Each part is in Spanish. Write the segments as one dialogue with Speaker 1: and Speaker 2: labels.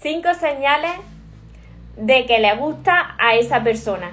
Speaker 1: cinco señales de que le gusta a esa persona.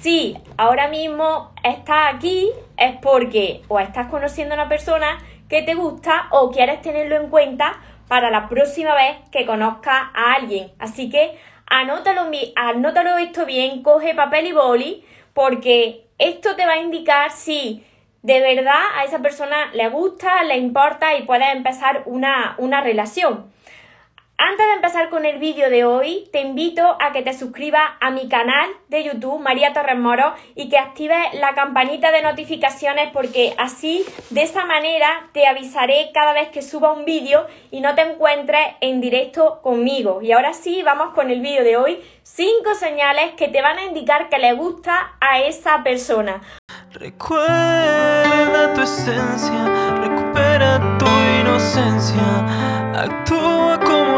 Speaker 1: Si ahora mismo estás aquí es porque o estás conociendo a una persona que te gusta o quieres tenerlo en cuenta para la próxima vez que conozcas a alguien. Así que anótalo, anótalo esto bien, coge papel y boli porque esto te va a indicar si de verdad a esa persona le gusta, le importa y puedes empezar una, una relación. Antes de empezar con el vídeo de hoy, te invito a que te suscribas a mi canal de YouTube, María Torres Moro, y que actives la campanita de notificaciones porque así, de esa manera, te avisaré cada vez que suba un vídeo y no te encuentres en directo conmigo. Y ahora sí, vamos con el vídeo de hoy. Cinco señales que te van a indicar que le gusta a esa persona.
Speaker 2: Recuerda tu esencia, recupera tu inocencia, actúa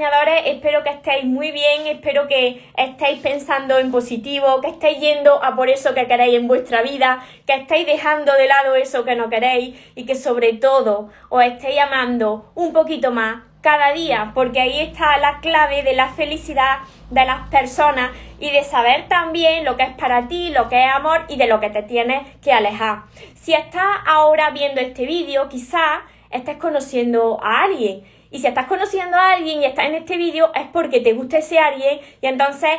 Speaker 1: Espero que estéis muy bien, espero que estéis pensando en positivo, que estéis yendo a por eso que queréis en vuestra vida, que estéis dejando de lado eso que no queréis y que sobre todo os estéis amando un poquito más cada día, porque ahí está la clave de la felicidad de las personas y de saber también lo que es para ti, lo que es amor y de lo que te tienes que alejar. Si estás ahora viendo este vídeo, quizás estés conociendo a alguien y si estás conociendo a alguien y estás en este vídeo es porque te gusta ese alguien y entonces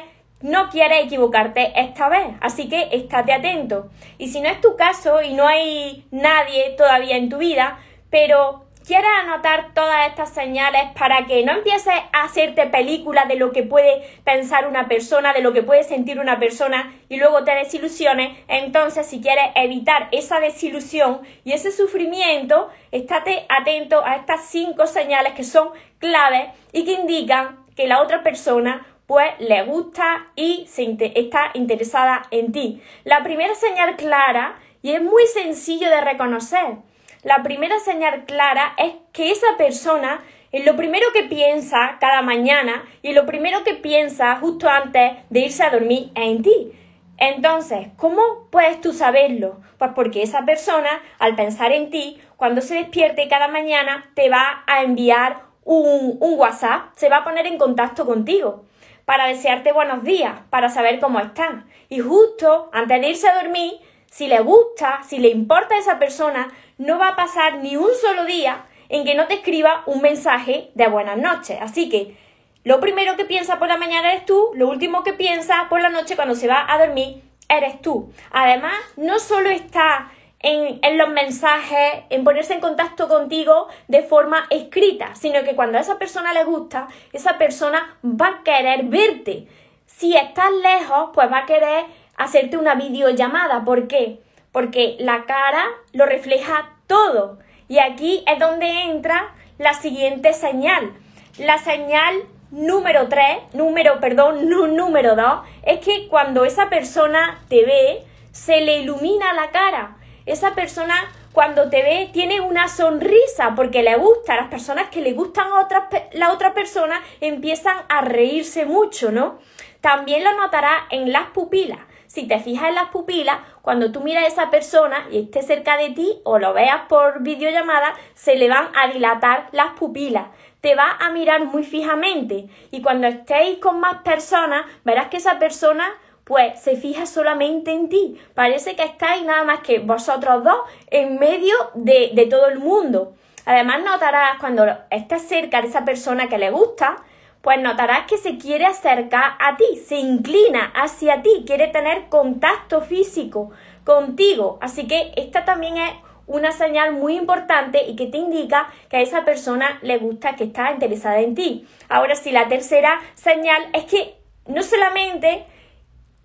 Speaker 1: no quieres equivocarte esta vez. Así que estate atento. Y si no es tu caso y no hay nadie todavía en tu vida, pero quieres anotar todas estas señales para que no empieces a hacerte películas de lo que puede pensar una persona, de lo que puede sentir una persona y luego te desilusiones, entonces si quieres evitar esa desilusión y ese sufrimiento, estate atento a estas cinco señales que son claves y que indican que la otra persona pues le gusta y se está interesada en ti. La primera señal clara y es muy sencillo de reconocer la primera señal clara es que esa persona en lo primero que piensa cada mañana y lo primero que piensa justo antes de irse a dormir es en ti. Entonces, ¿cómo puedes tú saberlo? Pues porque esa persona, al pensar en ti, cuando se despierte cada mañana, te va a enviar un, un WhatsApp, se va a poner en contacto contigo para desearte buenos días, para saber cómo estás. Y justo antes de irse a dormir, si le gusta, si le importa a esa persona, no va a pasar ni un solo día en que no te escriba un mensaje de buenas noches. Así que lo primero que piensa por la mañana eres tú, lo último que piensa por la noche cuando se va a dormir eres tú. Además, no solo está en, en, los mensajes, en ponerse en contacto contigo de forma escrita, sino que cuando a esa persona le gusta, esa persona va a querer verte. Si estás lejos, pues va a querer hacerte una videollamada. ¿Por qué? Porque la cara lo refleja todo. Y aquí es donde entra la siguiente señal. La señal número 3, número, perdón, número 2, es que cuando esa persona te ve, se le ilumina la cara. Esa persona cuando te ve tiene una sonrisa porque le gusta. Las personas que le gustan a otras, la otra persona empiezan a reírse mucho, ¿no? También lo notarás en las pupilas. Si te fijas en las pupilas, cuando tú miras a esa persona y esté cerca de ti o lo veas por videollamada, se le van a dilatar las pupilas. Te va a mirar muy fijamente y cuando estéis con más personas, verás que esa persona pues se fija solamente en ti. Parece que estáis nada más que vosotros dos en medio de, de todo el mundo. Además notarás cuando estés cerca de esa persona que le gusta, pues notarás que se quiere acercar a ti, se inclina hacia ti, quiere tener contacto físico contigo. Así que esta también es una señal muy importante y que te indica que a esa persona le gusta, que está interesada en ti. Ahora sí, la tercera señal es que no solamente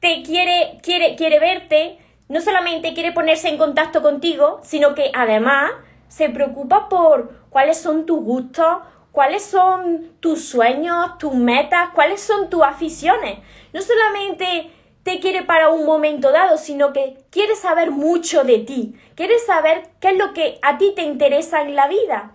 Speaker 1: te quiere, quiere, quiere verte, no solamente quiere ponerse en contacto contigo, sino que además se preocupa por cuáles son tus gustos, cuáles son tus sueños, tus metas, cuáles son tus aficiones. No solamente te quiere para un momento dado, sino que quiere saber mucho de ti, quiere saber qué es lo que a ti te interesa en la vida.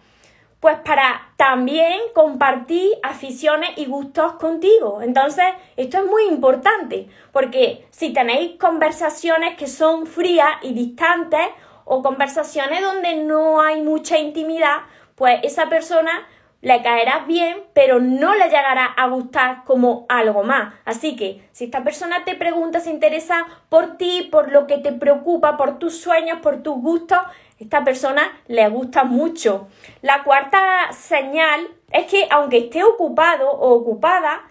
Speaker 1: Pues para también compartir aficiones y gustos contigo. Entonces, esto es muy importante, porque si tenéis conversaciones que son frías y distantes, o conversaciones donde no hay mucha intimidad, pues esa persona le caerá bien, pero no le llegará a gustar como algo más. Así que si esta persona te pregunta, se interesa por ti, por lo que te preocupa, por tus sueños, por tus gustos, esta persona le gusta mucho. La cuarta señal es que aunque esté ocupado o ocupada,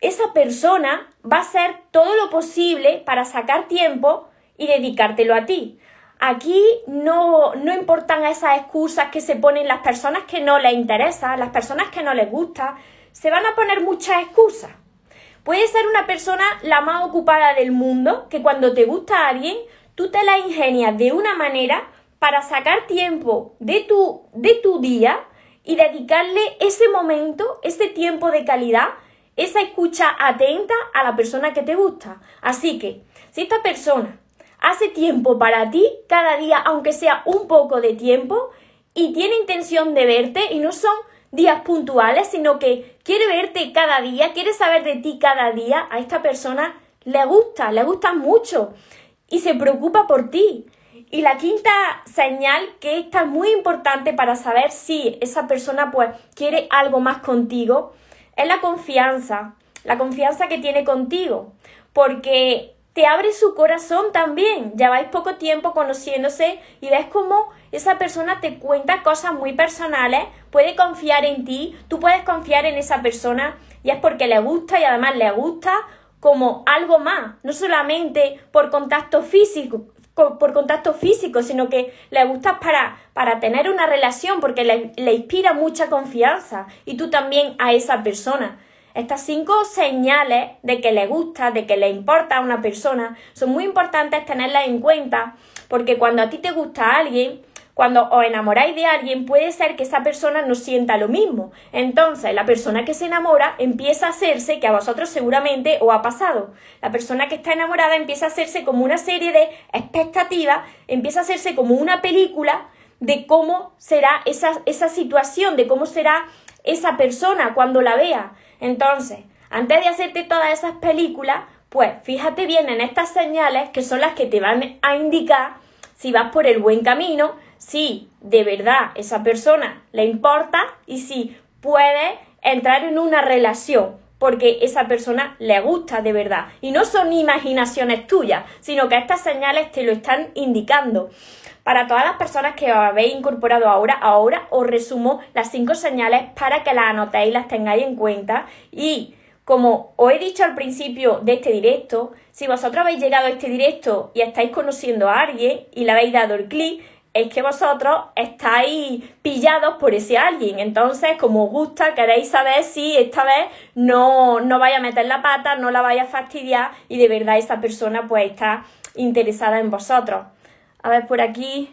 Speaker 1: esa persona va a hacer todo lo posible para sacar tiempo y dedicártelo a ti. Aquí no, no importan esas excusas que se ponen las personas que no les interesa, las personas que no les gusta, se van a poner muchas excusas. Puede ser una persona la más ocupada del mundo, que cuando te gusta a alguien, tú te la ingenias de una manera para sacar tiempo de tu, de tu día y dedicarle ese momento, ese tiempo de calidad, esa escucha atenta a la persona que te gusta. Así que, si esta persona hace tiempo para ti cada día, aunque sea un poco de tiempo, y tiene intención de verte y no son días puntuales, sino que quiere verte cada día, quiere saber de ti cada día, a esta persona le gusta, le gusta mucho y se preocupa por ti. Y la quinta señal que esta es muy importante para saber si esa persona pues quiere algo más contigo es la confianza, la confianza que tiene contigo, porque te abre su corazón también. Lleváis poco tiempo conociéndose y ves cómo esa persona te cuenta cosas muy personales, puede confiar en ti, tú puedes confiar en esa persona y es porque le gusta y además le gusta como algo más, no solamente por contacto físico, por contacto físico, sino que le gusta para, para tener una relación, porque le inspira mucha confianza y tú también a esa persona. Estas cinco señales de que le gusta, de que le importa a una persona, son muy importantes tenerlas en cuenta porque cuando a ti te gusta alguien, cuando os enamoráis de alguien, puede ser que esa persona no sienta lo mismo. Entonces, la persona que se enamora empieza a hacerse, que a vosotros seguramente os ha pasado, la persona que está enamorada empieza a hacerse como una serie de expectativas, empieza a hacerse como una película de cómo será esa, esa situación, de cómo será esa persona cuando la vea. Entonces, antes de hacerte todas esas películas, pues fíjate bien en estas señales que son las que te van a indicar si vas por el buen camino, si de verdad esa persona le importa y si puede entrar en una relación porque esa persona le gusta de verdad. Y no son imaginaciones tuyas, sino que estas señales te lo están indicando. Para todas las personas que os habéis incorporado ahora, ahora os resumo las cinco señales para que las anotéis las tengáis en cuenta. Y como os he dicho al principio de este directo, si vosotros habéis llegado a este directo y estáis conociendo a alguien y le habéis dado el clic, es que vosotros estáis pillados por ese alguien. Entonces, como os gusta, queréis saber si esta vez no, no vaya a meter la pata, no la vaya a fastidiar y de verdad esa persona pues está interesada en vosotros. A ver, por aquí.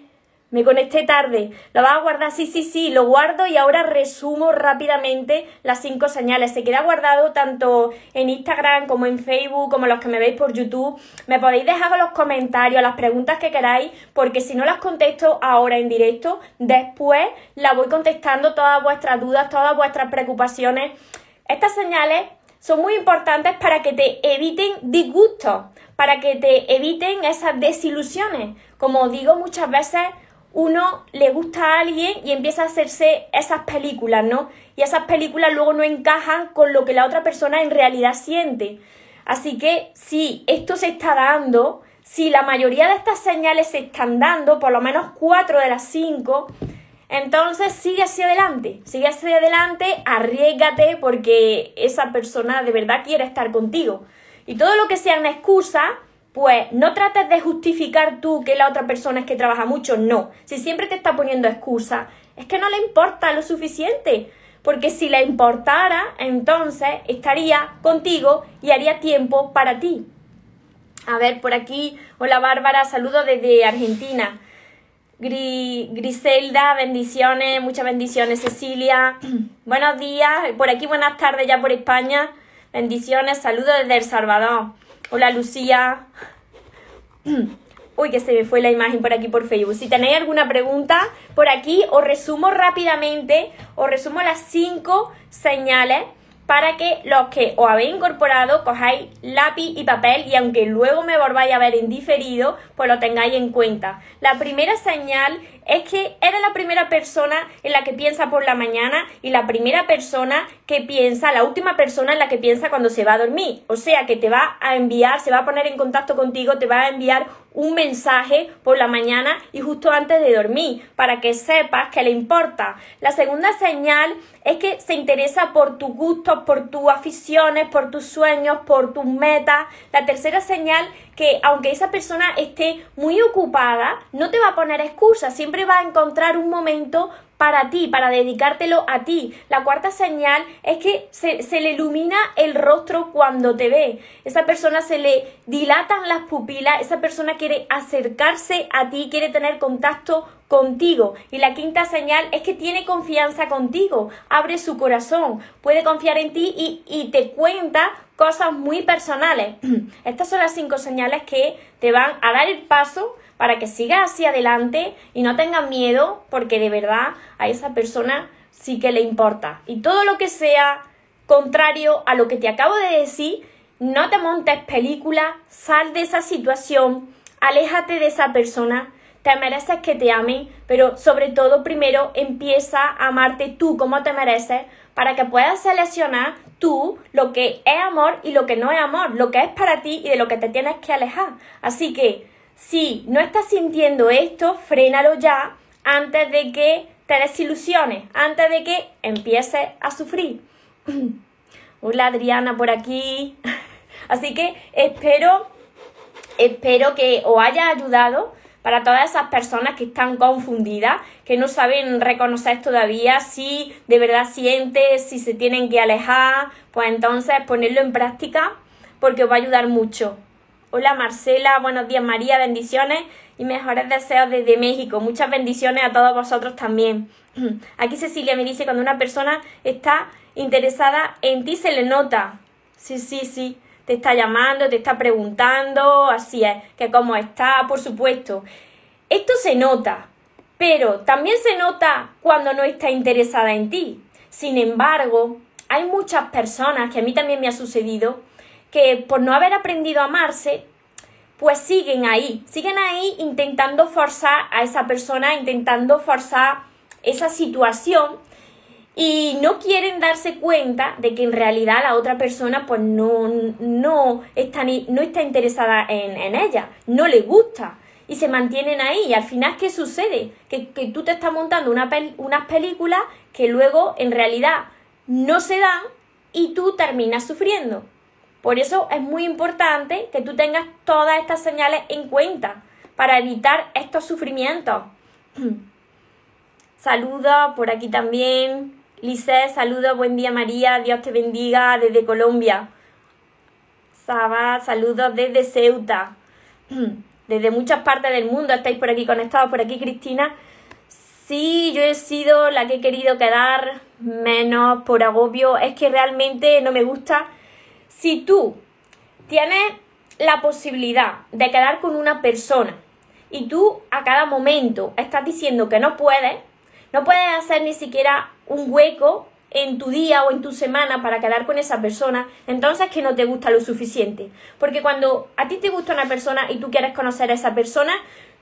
Speaker 1: Me conecté tarde. ¿Lo vas a guardar? Sí, sí, sí, lo guardo y ahora resumo rápidamente las cinco señales. Se queda guardado tanto en Instagram como en Facebook, como los que me veis por YouTube. Me podéis dejar los comentarios las preguntas que queráis, porque si no las contesto ahora en directo, después las voy contestando todas vuestras dudas, todas vuestras preocupaciones. Estas señales son muy importantes para que te eviten disgustos, para que te eviten esas desilusiones. Como digo muchas veces, uno le gusta a alguien y empieza a hacerse esas películas, ¿no? Y esas películas luego no encajan con lo que la otra persona en realidad siente. Así que si esto se está dando, si la mayoría de estas señales se están dando, por lo menos cuatro de las cinco, entonces sigue hacia adelante, sigue hacia adelante, arriesgate porque esa persona de verdad quiere estar contigo. Y todo lo que sea una excusa, pues no trates de justificar tú que la otra persona es que trabaja mucho, no. Si siempre te está poniendo excusa, es que no le importa lo suficiente. Porque si le importara, entonces estaría contigo y haría tiempo para ti. A ver, por aquí, hola Bárbara, saludo desde Argentina. Griselda, bendiciones, muchas bendiciones. Cecilia, buenos días. Por aquí, buenas tardes ya por España. Bendiciones, saludos desde El Salvador. Hola Lucía. Uy, que se me fue la imagen por aquí por Facebook. Si tenéis alguna pregunta por aquí, os resumo rápidamente, os resumo las cinco señales para que los que os habéis incorporado cojáis lápiz y papel y aunque luego me volváis a ver en diferido, pues lo tengáis en cuenta. La primera señal es que eres la primera persona en la que piensa por la mañana y la primera persona que piensa, la última persona en la que piensa cuando se va a dormir. O sea que te va a enviar, se va a poner en contacto contigo, te va a enviar un mensaje por la mañana y justo antes de dormir para que sepas que le importa. La segunda señal es que se interesa por tus gustos, por tus aficiones, por tus sueños, por tus metas. La tercera señal que aunque esa persona esté muy ocupada, no te va a poner excusas, siempre va a encontrar un momento para ti, para dedicártelo a ti. La cuarta señal es que se, se, le ilumina el rostro cuando te ve. Esa persona se le dilatan las pupilas, esa persona quiere acercarse a ti, quiere tener contacto contigo. Y la quinta señal es que tiene confianza contigo, abre su corazón, puede confiar en ti y, y te cuenta cosas muy personales. Estas son las cinco señales que te van a dar el paso para que sigas hacia adelante y no tengas miedo porque de verdad a esa persona sí que le importa. Y todo lo que sea contrario a lo que te acabo de decir, no te montes película, sal de esa situación, aléjate de esa persona, te mereces que te amen, pero sobre todo primero empieza a amarte tú como te mereces para que puedas seleccionar tú lo que es amor y lo que no es amor, lo que es para ti y de lo que te tienes que alejar. Así que si no estás sintiendo esto, frénalo ya antes de que te desilusiones, antes de que empieces a sufrir. Hola Adriana por aquí. Así que espero, espero que os haya ayudado para todas esas personas que están confundidas, que no saben reconocer todavía si de verdad sienten, si se tienen que alejar, pues entonces ponerlo en práctica porque os va a ayudar mucho. Hola Marcela, buenos días María, bendiciones y mejores deseos desde México. Muchas bendiciones a todos vosotros también. Aquí Cecilia me dice, cuando una persona está interesada en ti se le nota. Sí, sí, sí. Te está llamando, te está preguntando, así es, que cómo está, por supuesto. Esto se nota, pero también se nota cuando no está interesada en ti. Sin embargo, hay muchas personas, que a mí también me ha sucedido, que por no haber aprendido a amarse, pues siguen ahí, siguen ahí intentando forzar a esa persona, intentando forzar esa situación y no quieren darse cuenta de que en realidad la otra persona pues no, no, está, no está interesada en, ella, no le gusta y se mantienen ahí. Y al final, ¿qué sucede? Que, que tú te estás montando una unas películas que luego en realidad no se dan y tú terminas sufriendo. Por eso es muy importante que tú tengas todas estas señales en cuenta para evitar estos sufrimientos. Saludos por aquí también. Lice, saludos, buen día María, Dios te bendiga desde Colombia. Saba, saludos desde Ceuta. Desde muchas partes del mundo estáis por aquí conectados, por aquí Cristina. Sí, yo he sido la que he querido quedar menos por agobio. Es que realmente no me gusta si tú tienes la posibilidad de quedar con una persona y tú a cada momento estás diciendo que no puedes, no puedes hacer ni siquiera un hueco en tu día o en tu semana para quedar con esa persona, entonces que no te gusta lo suficiente. Porque cuando a ti te gusta una persona y tú quieres conocer a esa persona,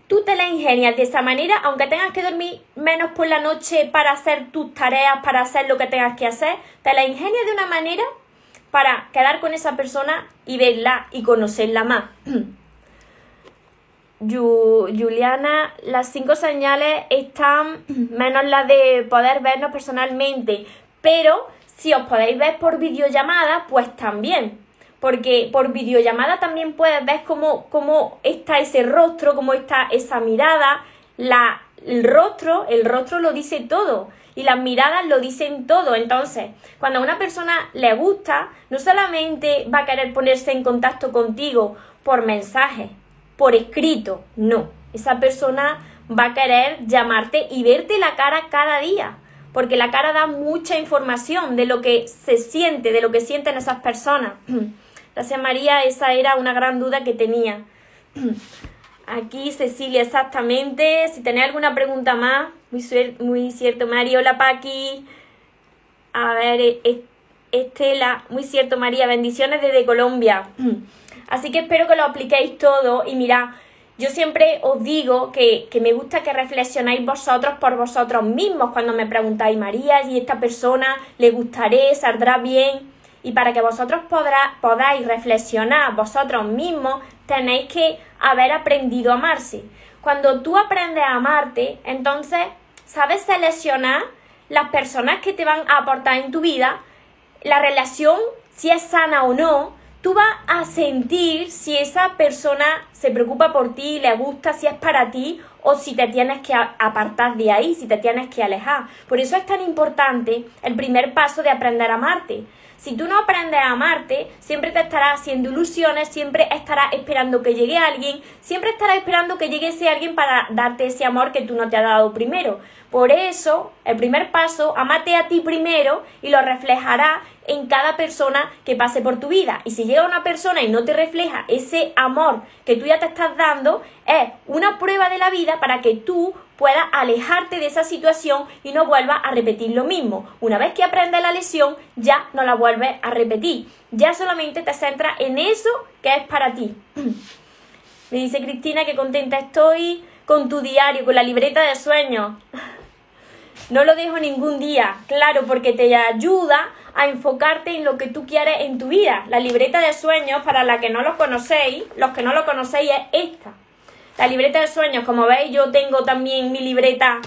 Speaker 1: tú te la ingenias de esa manera, aunque tengas que dormir menos por la noche para hacer tus tareas, para hacer lo que tengas que hacer, te la ingenias de una manera para quedar con esa persona y verla y conocerla más. Juliana, las cinco señales están menos las de poder vernos personalmente, pero si os podéis ver por videollamada, pues también. Porque por videollamada también puedes ver cómo, cómo está ese rostro, cómo está esa mirada. La, el rostro, el rostro lo dice todo y las miradas lo dicen todo. Entonces, cuando a una persona le gusta, no solamente va a querer ponerse en contacto contigo por mensaje, por escrito, no. Esa persona va a querer llamarte y verte la cara cada día, porque la cara da mucha información de lo que se siente, de lo que sienten esas personas. Gracias María, esa era una gran duda que tenía. Aquí Cecilia, exactamente. Si tenéis alguna pregunta más, muy, cierto, María. Hola Paqui. A ver, e, e, Estela, muy cierto, María. Bendiciones desde Colombia. Así que espero que lo apliquéis todo y mirad. Yo siempre os digo que, que, me gusta que reflexionáis vosotros por vosotros mismos cuando me preguntáis, María, ¿y esta persona le gustaré, saldrá bien? Y para que vosotros podáis reflexionar vosotros mismos, tenéis que haber aprendido a amarse. Cuando tú aprendes a amarte, entonces sabes seleccionar las personas que te van a aportar en tu vida, la relación, si es sana o no, tú vas a sentir si esa persona se preocupa por ti, le gusta, si es para ti o si te tienes que apartar de ahí, si te tienes que alejar. Por eso es tan importante el primer paso de aprender a amarte. Si tú no aprendes a amarte, siempre te estarás haciendo ilusiones, siempre estarás esperando que llegue alguien, siempre estarás esperando que llegue ese alguien para darte ese amor que tú no te has dado primero. Por eso, el primer paso, amate a ti primero y lo reflejará en cada persona que pase por tu vida. Y si llega una persona y no te refleja ese amor que tú ya te estás dando, es una prueba de la vida para que tú puedas alejarte de esa situación y no vuelvas a repetir lo mismo. Una vez que aprendes la lesión, ya no la vuelves a repetir. Ya solamente te centras en eso que es para ti. Me dice Cristina que contenta estoy con tu diario, con la libreta de sueños. No lo dejo ningún día, claro, porque te ayuda a enfocarte en lo que tú quieres en tu vida. La libreta de sueños, para la que no lo conocéis, los que no lo conocéis, es esta. La libreta de sueños, como veis, yo tengo también mi libreta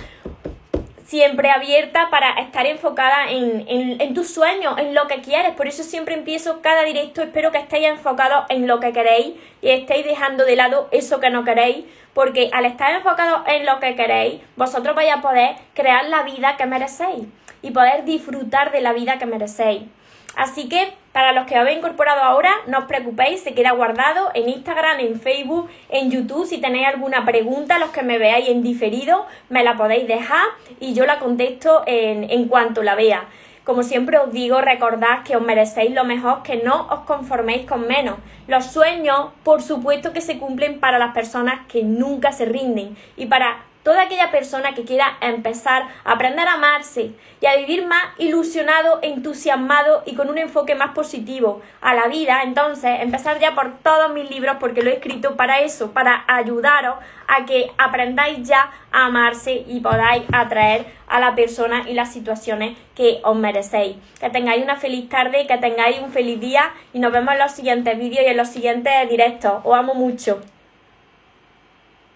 Speaker 1: siempre abierta para estar enfocada en, en, tus sueños, en lo que quieres. Por eso siempre empiezo cada directo. Espero que estéis enfocados en lo que queréis y estéis dejando de lado eso que no queréis. Porque al estar enfocados en lo que queréis, vosotros vais a poder crear la vida que merecéis y poder disfrutar de la vida que merecéis. Así que para los que habéis incorporado ahora, no os preocupéis, se queda guardado en Instagram, en Facebook, en YouTube. Si tenéis alguna pregunta, los que me veáis en diferido, me la podéis dejar y yo la contesto en, en cuanto la vea. Como siempre os digo, recordad que os merecéis lo mejor, que no os conforméis con menos. Los sueños, por supuesto que se cumplen para las personas que nunca se rinden y para toda aquella persona que quiera empezar a aprender a amarse y a vivir más ilusionado, entusiasmado y con un enfoque más positivo a la vida, entonces empezar ya por todos mis libros porque lo he escrito para eso, para ayudaros a que aprendáis ya a amarse y podáis atraer a la persona y las situaciones que os merecéis. Que tengáis una feliz tarde, que tengáis un feliz día y nos vemos en los siguientes vídeos y en los siguientes directos. Os amo mucho.